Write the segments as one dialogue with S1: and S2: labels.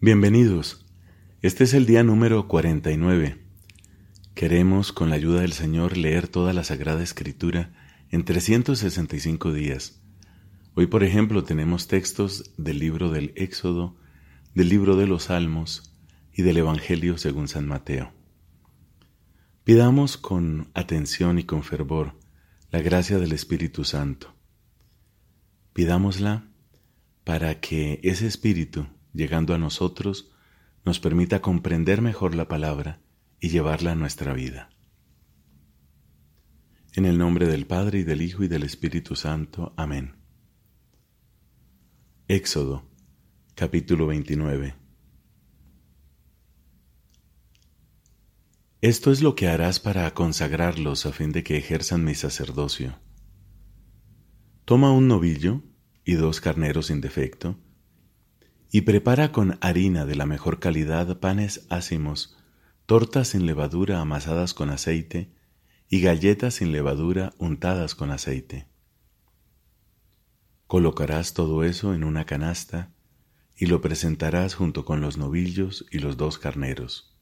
S1: Bienvenidos. Este es el día número 49. Queremos, con la ayuda del Señor, leer toda la Sagrada Escritura en 365 días. Hoy, por ejemplo, tenemos textos del libro del Éxodo, del libro de los Salmos y del Evangelio según San Mateo. Pidamos con atención y con fervor la gracia del Espíritu Santo. Pidámosla para que ese Espíritu llegando a nosotros, nos permita comprender mejor la palabra y llevarla a nuestra vida. En el nombre del Padre y del Hijo y del Espíritu Santo. Amén. Éxodo, capítulo 29. Esto es lo que harás para consagrarlos a fin de que ejerzan mi sacerdocio. Toma un novillo y dos carneros sin defecto, y prepara con harina de la mejor calidad panes ácimos, tortas sin levadura amasadas con aceite y galletas sin levadura untadas con aceite. Colocarás todo eso en una canasta y lo presentarás junto con los novillos y los dos carneros.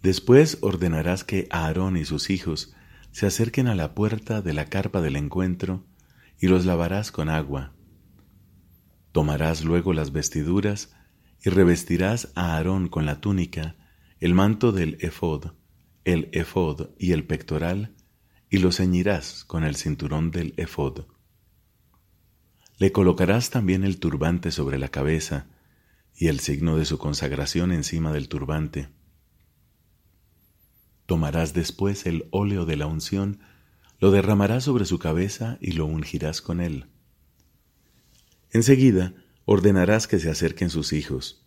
S1: Después ordenarás que Aarón y sus hijos se acerquen a la puerta de la carpa del encuentro y los lavarás con agua Tomarás luego las vestiduras y revestirás a Aarón con la túnica, el manto del efod, el efod y el pectoral, y lo ceñirás con el cinturón del efod. Le colocarás también el turbante sobre la cabeza y el signo de su consagración encima del turbante. Tomarás después el óleo de la unción, lo derramarás sobre su cabeza y lo ungirás con él. Enseguida ordenarás que se acerquen sus hijos.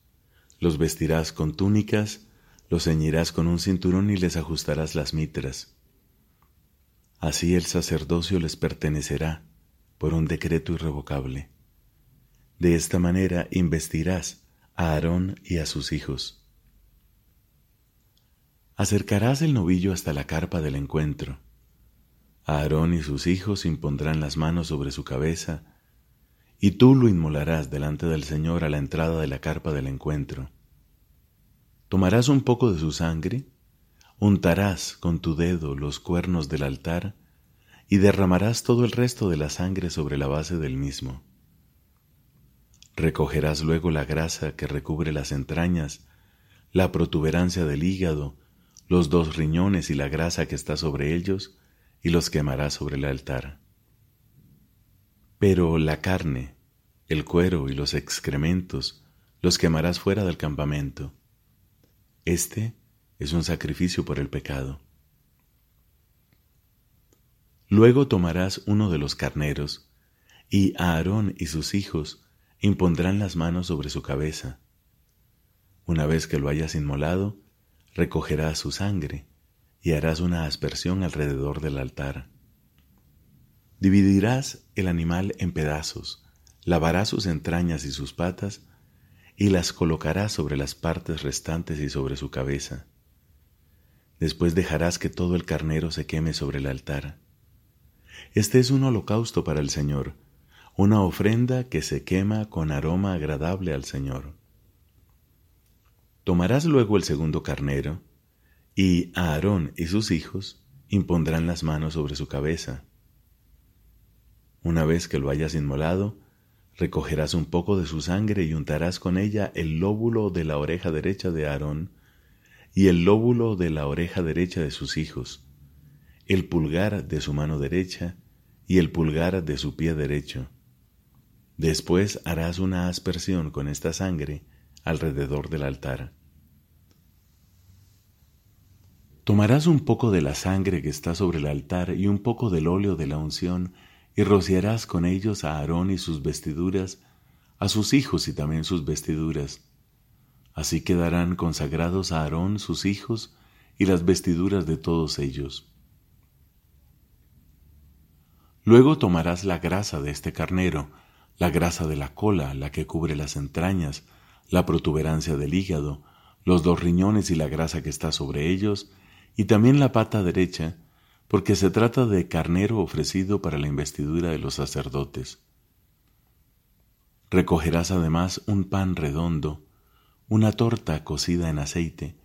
S1: Los vestirás con túnicas, los ceñirás con un cinturón y les ajustarás las mitras. Así el sacerdocio les pertenecerá por un decreto irrevocable. De esta manera investirás a Aarón y a sus hijos. Acercarás el novillo hasta la carpa del encuentro. Aarón y sus hijos impondrán las manos sobre su cabeza y tú lo inmolarás delante del Señor a la entrada de la carpa del encuentro. Tomarás un poco de su sangre, untarás con tu dedo los cuernos del altar y derramarás todo el resto de la sangre sobre la base del mismo. Recogerás luego la grasa que recubre las entrañas, la protuberancia del hígado, los dos riñones y la grasa que está sobre ellos, y los quemarás sobre el altar. Pero la carne, el cuero y los excrementos los quemarás fuera del campamento. Este es un sacrificio por el pecado. Luego tomarás uno de los carneros, y Aarón y sus hijos impondrán las manos sobre su cabeza. Una vez que lo hayas inmolado, recogerás su sangre y harás una aspersión alrededor del altar. Dividirás el animal en pedazos, lavarás sus entrañas y sus patas, y las colocarás sobre las partes restantes y sobre su cabeza. Después dejarás que todo el carnero se queme sobre el altar. Este es un holocausto para el Señor, una ofrenda que se quema con aroma agradable al Señor. Tomarás luego el segundo carnero, y Aarón y sus hijos impondrán las manos sobre su cabeza una vez que lo hayas inmolado, recogerás un poco de su sangre y untarás con ella el lóbulo de la oreja derecha de Aarón y el lóbulo de la oreja derecha de sus hijos, el pulgar de su mano derecha y el pulgar de su pie derecho. Después harás una aspersión con esta sangre alrededor del altar. Tomarás un poco de la sangre que está sobre el altar y un poco del óleo de la unción y rociarás con ellos a Aarón y sus vestiduras, a sus hijos y también sus vestiduras. Así quedarán consagrados a Aarón sus hijos y las vestiduras de todos ellos. Luego tomarás la grasa de este carnero, la grasa de la cola, la que cubre las entrañas, la protuberancia del hígado, los dos riñones y la grasa que está sobre ellos, y también la pata derecha, porque se trata de carnero ofrecido para la investidura de los sacerdotes. Recogerás además un pan redondo, una torta cocida en aceite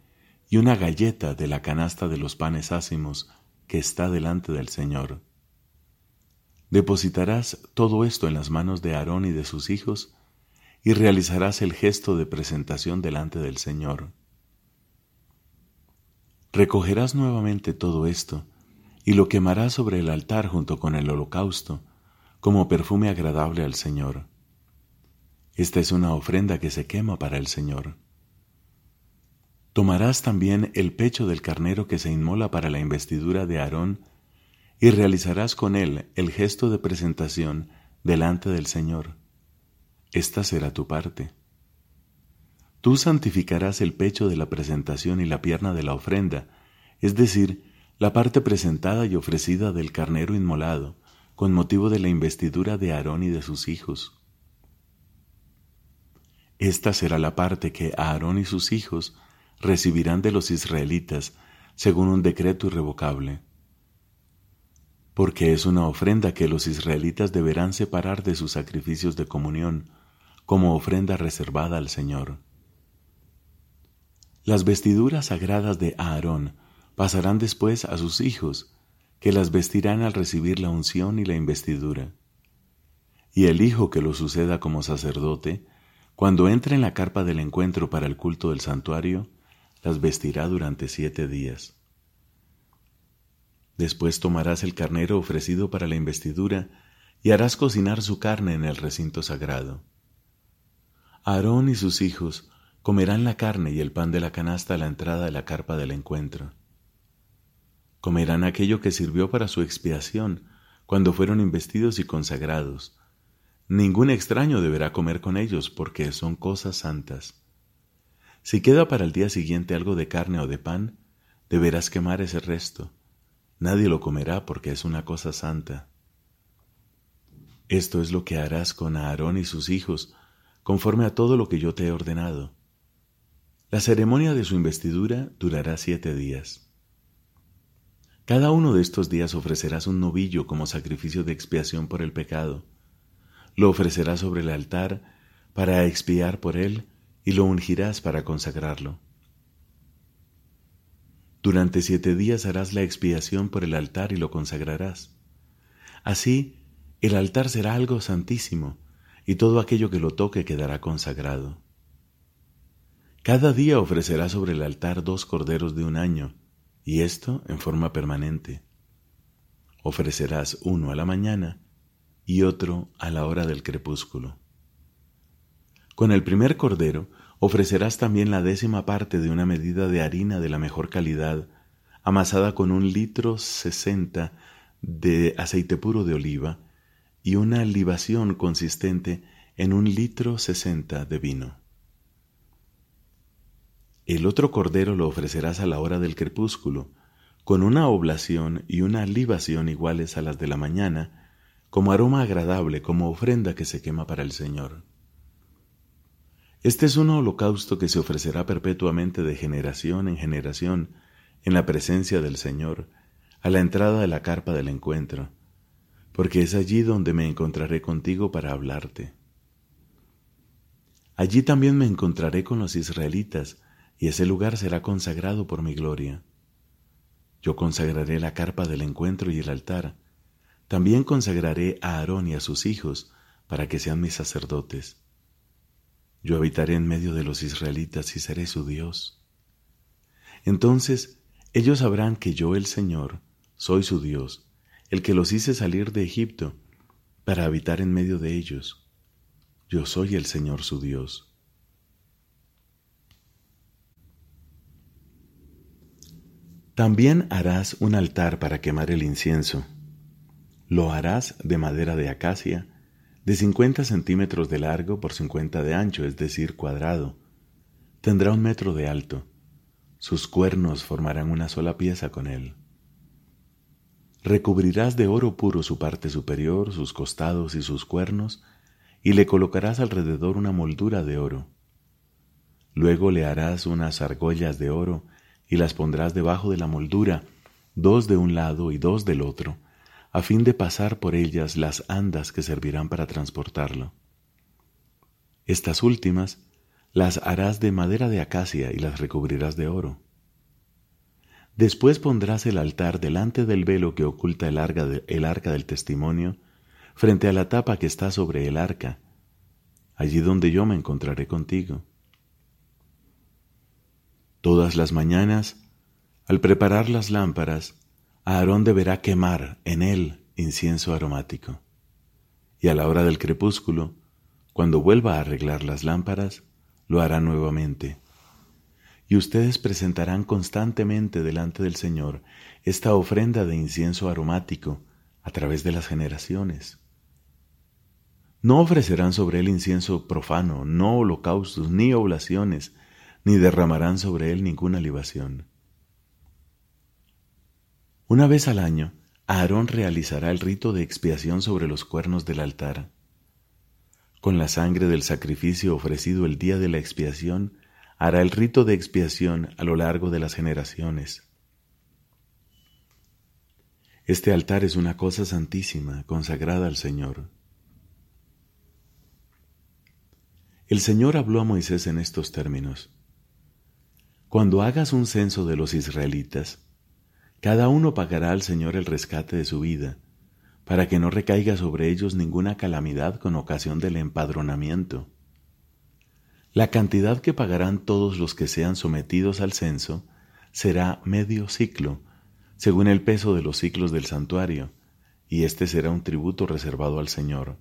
S1: y una galleta de la canasta de los panes ácimos que está delante del Señor. Depositarás todo esto en las manos de Aarón y de sus hijos y realizarás el gesto de presentación delante del Señor. Recogerás nuevamente todo esto y lo quemarás sobre el altar junto con el holocausto, como perfume agradable al Señor. Esta es una ofrenda que se quema para el Señor. Tomarás también el pecho del carnero que se inmola para la investidura de Aarón y realizarás con él el gesto de presentación delante del Señor. Esta será tu parte. Tú santificarás el pecho de la presentación y la pierna de la ofrenda, es decir, la parte presentada y ofrecida del carnero inmolado, con motivo de la investidura de Aarón y de sus hijos. Esta será la parte que Aarón y sus hijos recibirán de los israelitas según un decreto irrevocable, porque es una ofrenda que los israelitas deberán separar de sus sacrificios de comunión como ofrenda reservada al Señor. Las vestiduras sagradas de Aarón pasarán después a sus hijos, que las vestirán al recibir la unción y la investidura. Y el hijo que lo suceda como sacerdote cuando entre en la carpa del encuentro para el culto del santuario, las vestirá durante siete días. Después tomarás el carnero ofrecido para la investidura y harás cocinar su carne en el recinto sagrado. Aarón y sus hijos comerán la carne y el pan de la canasta a la entrada de la carpa del encuentro. Comerán aquello que sirvió para su expiación cuando fueron investidos y consagrados, Ningún extraño deberá comer con ellos porque son cosas santas. Si queda para el día siguiente algo de carne o de pan, deberás quemar ese resto. Nadie lo comerá porque es una cosa santa. Esto es lo que harás con Aarón y sus hijos, conforme a todo lo que yo te he ordenado. La ceremonia de su investidura durará siete días. Cada uno de estos días ofrecerás un novillo como sacrificio de expiación por el pecado lo ofrecerás sobre el altar para expiar por él y lo ungirás para consagrarlo. Durante siete días harás la expiación por el altar y lo consagrarás. Así, el altar será algo santísimo, y todo aquello que lo toque quedará consagrado. Cada día ofrecerás sobre el altar dos corderos de un año, y esto en forma permanente. Ofrecerás uno a la mañana y otro a la hora del crepúsculo. Con el primer cordero ofrecerás también la décima parte de una medida de harina de la mejor calidad, amasada con un litro sesenta de aceite puro de oliva y una libación consistente en un litro sesenta de vino. El otro cordero lo ofrecerás a la hora del crepúsculo, con una oblación y una libación iguales a las de la mañana, como aroma agradable, como ofrenda que se quema para el Señor. Este es un holocausto que se ofrecerá perpetuamente de generación en generación en la presencia del Señor, a la entrada de la carpa del encuentro, porque es allí donde me encontraré contigo para hablarte. Allí también me encontraré con los israelitas, y ese lugar será consagrado por mi gloria. Yo consagraré la carpa del encuentro y el altar, también consagraré a Aarón y a sus hijos para que sean mis sacerdotes. Yo habitaré en medio de los israelitas y seré su Dios. Entonces ellos sabrán que yo el Señor soy su Dios, el que los hice salir de Egipto para habitar en medio de ellos. Yo soy el Señor su Dios. También harás un altar para quemar el incienso lo harás de madera de acacia, de 50 centímetros de largo por 50 de ancho, es decir, cuadrado. Tendrá un metro de alto. Sus cuernos formarán una sola pieza con él. Recubrirás de oro puro su parte superior, sus costados y sus cuernos, y le colocarás alrededor una moldura de oro. Luego le harás unas argollas de oro y las pondrás debajo de la moldura, dos de un lado y dos del otro, a fin de pasar por ellas las andas que servirán para transportarlo. Estas últimas las harás de madera de acacia y las recubrirás de oro. Después pondrás el altar delante del velo que oculta el arca, del testimonio, frente a la tapa que está sobre el arca, allí donde yo me encontraré contigo. Todas las mañanas, al preparar las lámparas, Aarón deberá quemar en él incienso aromático. Y a la hora del crepúsculo, cuando vuelva a arreglar las lámparas, lo hará nuevamente. Y ustedes presentarán constantemente delante del Señor esta ofrenda de incienso aromático a través de las generaciones. No ofrecerán sobre él incienso profano, no holocaustos, ni oblaciones, ni derramarán sobre él ninguna libación. Una vez al año, Aarón realizará el rito de expiación sobre los cuernos del altar. Con la sangre del sacrificio ofrecido el día de la expiación, hará el rito de expiación a lo largo de las generaciones. Este altar es una cosa santísima, consagrada al Señor. El Señor habló a Moisés en estos términos. Cuando hagas un censo de los israelitas, cada uno pagará al Señor el rescate de su vida, para que no recaiga sobre ellos ninguna calamidad con ocasión del empadronamiento. La cantidad que pagarán todos los que sean sometidos al censo será medio ciclo, según el peso de los ciclos del santuario, y este será un tributo reservado al Señor.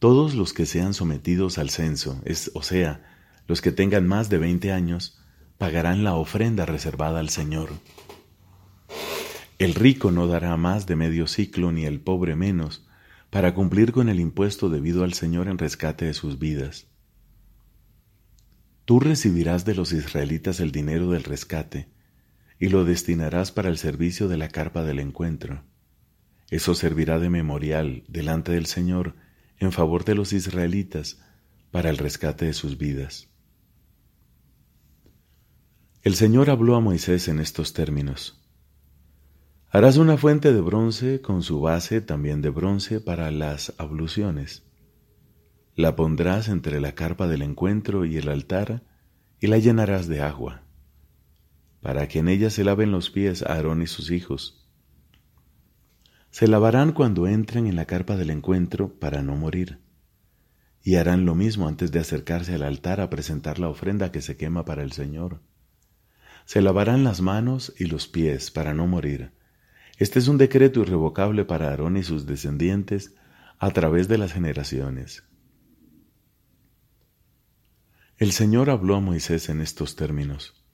S1: Todos los que sean sometidos al censo, es, o sea, los que tengan más de veinte años pagarán la ofrenda reservada al Señor. El rico no dará más de medio ciclo ni el pobre menos, para cumplir con el impuesto debido al Señor en rescate de sus vidas. Tú recibirás de los israelitas el dinero del rescate y lo destinarás para el servicio de la carpa del encuentro. Eso servirá de memorial delante del Señor en favor de los israelitas para el rescate de sus vidas. El Señor habló a Moisés en estos términos. Harás una fuente de bronce con su base también de bronce para las abluciones. La pondrás entre la carpa del encuentro y el altar y la llenarás de agua, para que en ella se laven los pies Aarón y sus hijos. Se lavarán cuando entren en la carpa del encuentro para no morir, y harán lo mismo antes de acercarse al altar a presentar la ofrenda que se quema para el Señor se lavarán las manos y los pies para no morir. Este es un decreto irrevocable para Aarón y sus descendientes a través de las generaciones. El Señor habló a Moisés en estos términos.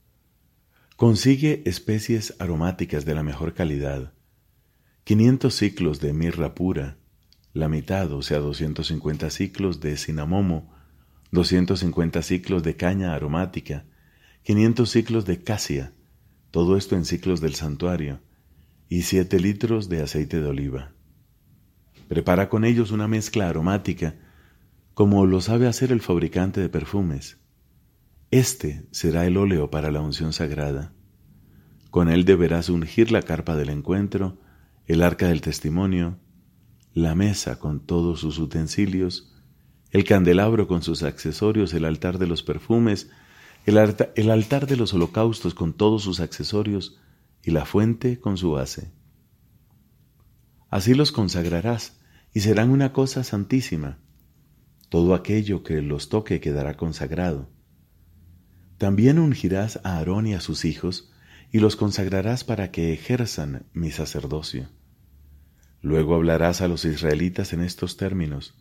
S1: Consigue especies aromáticas de la mejor calidad, 500 ciclos de mirra pura, la mitad, o sea, 250 ciclos de cinamomo, 250 ciclos de caña aromática, 500 ciclos de casia, todo esto en ciclos del santuario, y 7 litros de aceite de oliva. Prepara con ellos una mezcla aromática, como lo sabe hacer el fabricante de perfumes. Este será el óleo para la unción sagrada. Con él deberás ungir la carpa del encuentro, el arca del testimonio, la mesa con todos sus utensilios, el candelabro con sus accesorios, el altar de los perfumes, el, altar de los holocaustos con todos sus accesorios y la fuente con su base. Así los consagrarás y serán una cosa santísima. Todo aquello que los toque quedará consagrado. También ungirás a Aarón y a sus hijos y los consagrarás para que ejerzan mi sacerdocio. Luego hablarás a los israelitas en estos términos.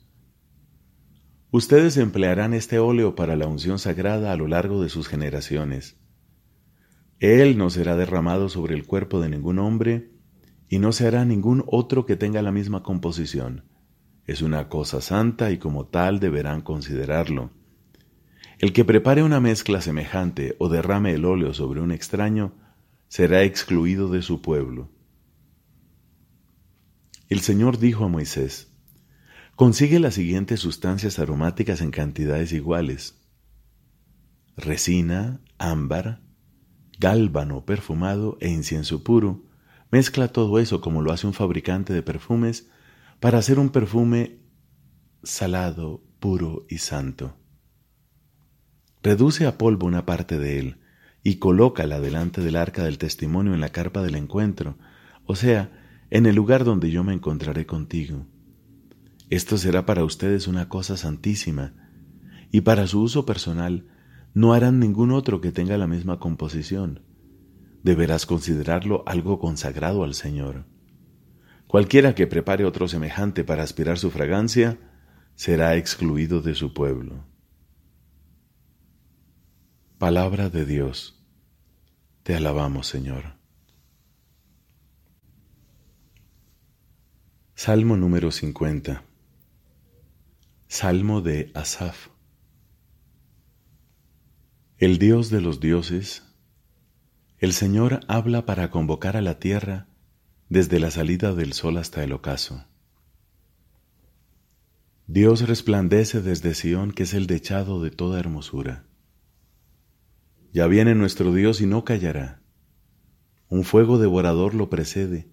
S1: Ustedes emplearán este óleo para la unción sagrada a lo largo de sus generaciones. Él no será derramado sobre el cuerpo de ningún hombre y no se hará ningún otro que tenga la misma composición. Es una cosa santa y como tal deberán considerarlo. El que prepare una mezcla semejante o derrame el óleo sobre un extraño será excluido de su pueblo. El Señor dijo a Moisés, Consigue las siguientes sustancias aromáticas en cantidades iguales. Resina, ámbar, gálbano perfumado e incienso puro. Mezcla todo eso como lo hace un fabricante de perfumes para hacer un perfume salado, puro y santo. Reduce a polvo una parte de él y colócala delante del arca del testimonio en la carpa del encuentro, o sea, en el lugar donde yo me encontraré contigo. Esto será para ustedes una cosa santísima, y para su uso personal no harán ningún otro que tenga la misma composición. Deberás considerarlo algo consagrado al Señor. Cualquiera que prepare otro semejante para aspirar su fragancia, será excluido de su pueblo. Palabra de Dios. Te alabamos, Señor. Salmo número 50. Salmo de Asaf. El Dios de los dioses, el Señor habla para convocar a la tierra desde la salida del sol hasta el ocaso. Dios resplandece desde Sión, que es el dechado de toda hermosura. Ya viene nuestro Dios y no callará. Un fuego devorador lo precede,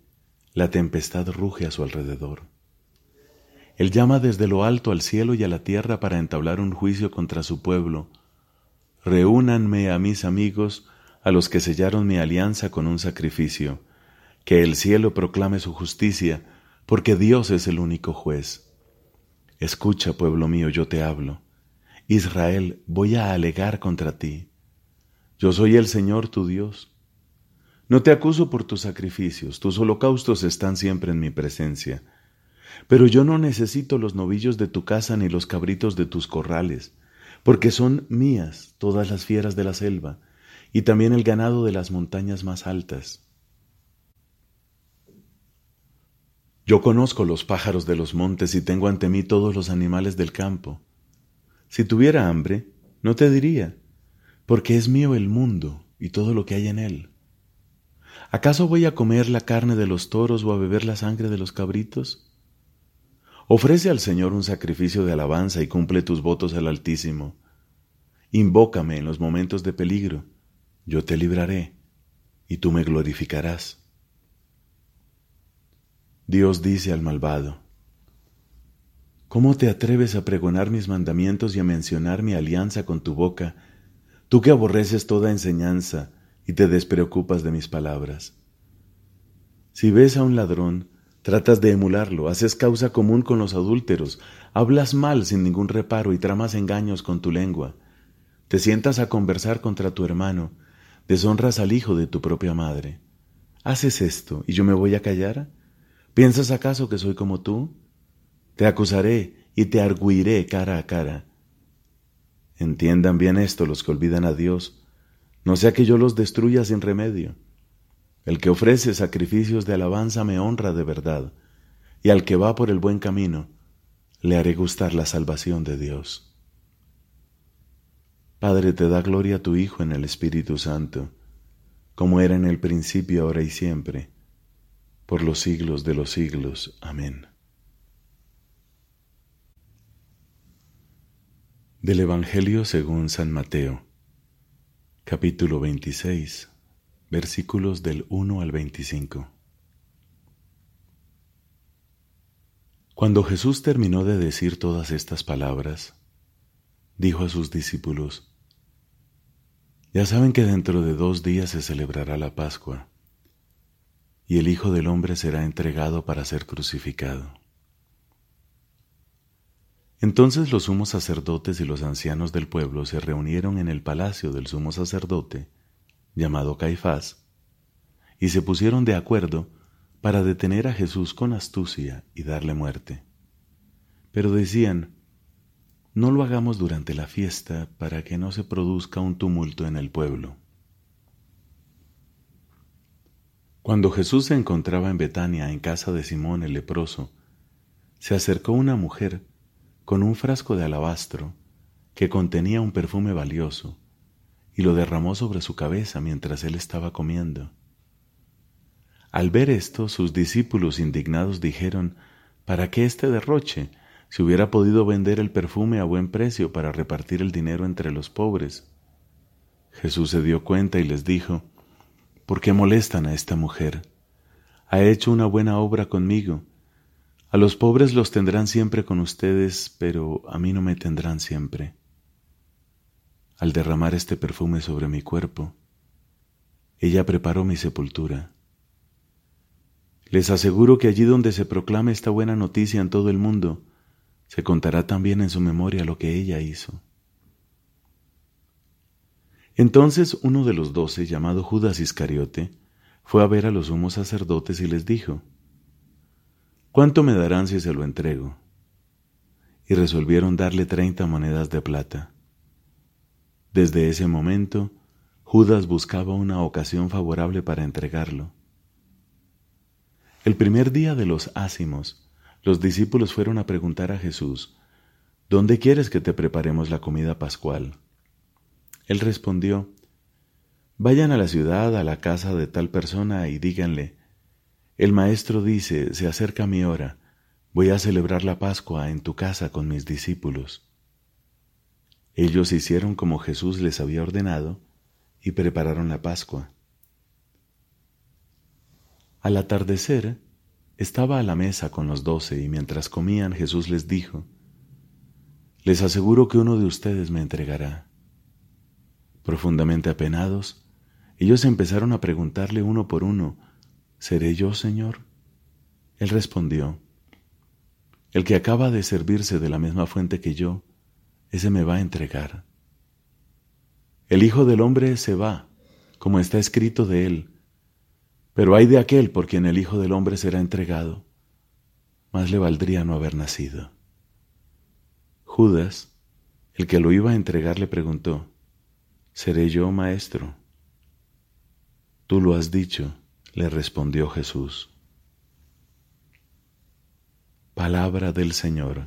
S1: la tempestad ruge a su alrededor. Él llama desde lo alto al cielo y a la tierra para entablar un juicio contra su pueblo. Reúnanme a mis amigos, a los que sellaron mi alianza con un sacrificio. Que el cielo proclame su justicia, porque Dios es el único juez. Escucha, pueblo mío, yo te hablo. Israel, voy a alegar contra ti. Yo soy el Señor tu Dios. No te acuso por tus sacrificios, tus holocaustos están siempre en mi presencia. Pero yo no necesito los novillos de tu casa ni los cabritos de tus corrales, porque son mías todas las fieras de la selva, y también el ganado de las montañas más altas. Yo conozco los pájaros de los montes y tengo ante mí todos los animales del campo. Si tuviera hambre, no te diría, porque es mío el mundo y todo lo que hay en él. ¿Acaso voy a comer la carne de los toros o a beber la sangre de los cabritos? Ofrece al Señor un sacrificio de alabanza y cumple tus votos al Altísimo. Invócame en los momentos de peligro, yo te libraré, y tú me glorificarás. Dios dice al malvado, ¿Cómo te atreves a pregonar mis mandamientos y a mencionar mi alianza con tu boca, tú que aborreces toda enseñanza y te despreocupas de mis palabras? Si ves a un ladrón, tratas de emularlo, haces causa común con los adúlteros, hablas mal sin ningún reparo y tramas engaños con tu lengua, te sientas a conversar contra tu hermano, deshonras al hijo de tu propia madre. ¿Haces esto y yo me voy a callar? ¿Piensas acaso que soy como tú? Te acusaré y te arguiré cara a cara. Entiendan bien esto los que olvidan a Dios, no sea que yo los destruya sin remedio. El que ofrece sacrificios de alabanza me honra de verdad, y al que va por el buen camino, le haré gustar la salvación de Dios. Padre, te da gloria a tu Hijo en el Espíritu Santo, como era en el principio, ahora y siempre por los siglos de los siglos. Amén. Del Evangelio según San Mateo, capítulo 26, versículos del 1 al 25. Cuando Jesús terminó de decir todas estas palabras, dijo a sus discípulos, Ya saben que dentro de dos días se celebrará la Pascua y el Hijo del Hombre será entregado para ser crucificado. Entonces los sumos sacerdotes y los ancianos del pueblo se reunieron en el palacio del sumo sacerdote, llamado Caifás, y se pusieron de acuerdo para detener a Jesús con astucia y darle muerte. Pero decían, no lo hagamos durante la fiesta para que no se produzca un tumulto en el pueblo. Cuando Jesús se encontraba en Betania, en casa de Simón el leproso, se acercó una mujer con un frasco de alabastro que contenía un perfume valioso y lo derramó sobre su cabeza mientras él estaba comiendo. Al ver esto, sus discípulos indignados dijeron, ¿para qué este derroche? Si hubiera podido vender el perfume a buen precio para repartir el dinero entre los pobres. Jesús se dio cuenta y les dijo, ¿Por qué molestan a esta mujer? Ha hecho una buena obra conmigo. A los pobres los tendrán siempre con ustedes, pero a mí no me tendrán siempre. Al derramar este perfume sobre mi cuerpo, ella preparó mi sepultura. Les aseguro que allí donde se proclame esta buena noticia en todo el mundo, se contará también en su memoria lo que ella hizo. Entonces uno de los doce, llamado Judas Iscariote, fue a ver a los sumos sacerdotes y les dijo, ¿Cuánto me darán si se lo entrego? Y resolvieron darle treinta monedas de plata. Desde ese momento, Judas buscaba una ocasión favorable para entregarlo. El primer día de los ácimos, los discípulos fueron a preguntar a Jesús, ¿Dónde quieres que te preparemos la comida pascual? Él respondió, Vayan a la ciudad, a la casa de tal persona, y díganle, El maestro dice, se acerca mi hora, voy a celebrar la Pascua en tu casa con mis discípulos. Ellos hicieron como Jesús les había ordenado y prepararon la Pascua. Al atardecer, estaba a la mesa con los doce y mientras comían Jesús les dijo, Les aseguro que uno de ustedes me entregará. Profundamente apenados, ellos empezaron a preguntarle uno por uno, ¿Seré yo, Señor? Él respondió, El que acaba de servirse de la misma fuente que yo, ese me va a entregar. El Hijo del Hombre se va, como está escrito de él, pero hay de aquel por quien el Hijo del Hombre será entregado, más le valdría no haber nacido. Judas, el que lo iba a entregar, le preguntó, ¿Seré yo, maestro? Tú lo has dicho, le respondió Jesús. Palabra del Señor.